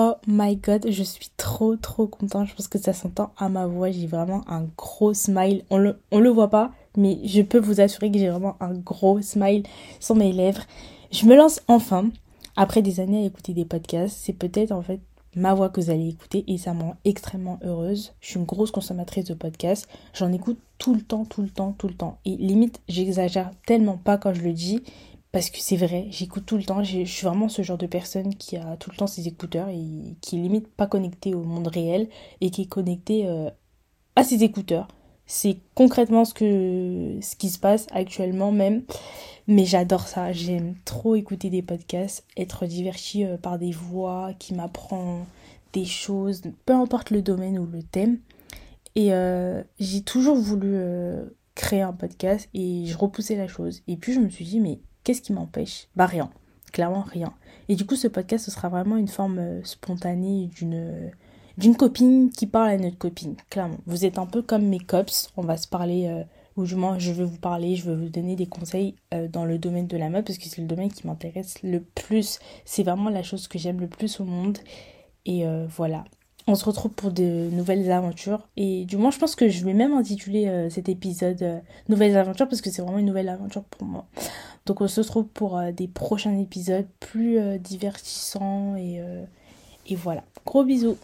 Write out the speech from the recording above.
Oh my god, je suis trop trop contente. Je pense que ça s'entend à ma voix. J'ai vraiment un gros smile. On le, le voit pas, mais je peux vous assurer que j'ai vraiment un gros smile sur mes lèvres. Je me lance enfin. Après des années à écouter des podcasts, c'est peut-être en fait ma voix que vous allez écouter et ça me rend extrêmement heureuse. Je suis une grosse consommatrice de podcasts. J'en écoute tout le temps, tout le temps, tout le temps. Et limite, j'exagère tellement pas quand je le dis parce que c'est vrai, j'écoute tout le temps. Je suis vraiment ce genre de personne qui a tout le temps ses écouteurs et qui est limite pas connecté au monde réel et qui est connecté euh, à ses écouteurs. C'est concrètement ce, que, ce qui se passe actuellement même. Mais j'adore ça. J'aime trop écouter des podcasts, être diverti euh, par des voix qui m'apprennent des choses, peu importe le domaine ou le thème. Et euh, j'ai toujours voulu créer un podcast et je repoussais la chose. Et puis je me suis dit, mais Qu'est-ce qui m'empêche? Bah rien, clairement rien. Et du coup, ce podcast, ce sera vraiment une forme euh, spontanée d'une d'une copine qui parle à notre copine, clairement. Vous êtes un peu comme mes cops, on va se parler, euh, ou du je veux vous parler, je veux vous donner des conseils euh, dans le domaine de la mode, parce que c'est le domaine qui m'intéresse le plus. C'est vraiment la chose que j'aime le plus au monde. Et voilà. On se retrouve pour de nouvelles aventures. Et du moins, je pense que je vais même intituler cet épisode Nouvelles aventures, parce que c'est vraiment une nouvelle aventure pour moi. Donc on se retrouve pour euh, des prochains épisodes plus euh, divertissants et, euh, et voilà. Gros bisous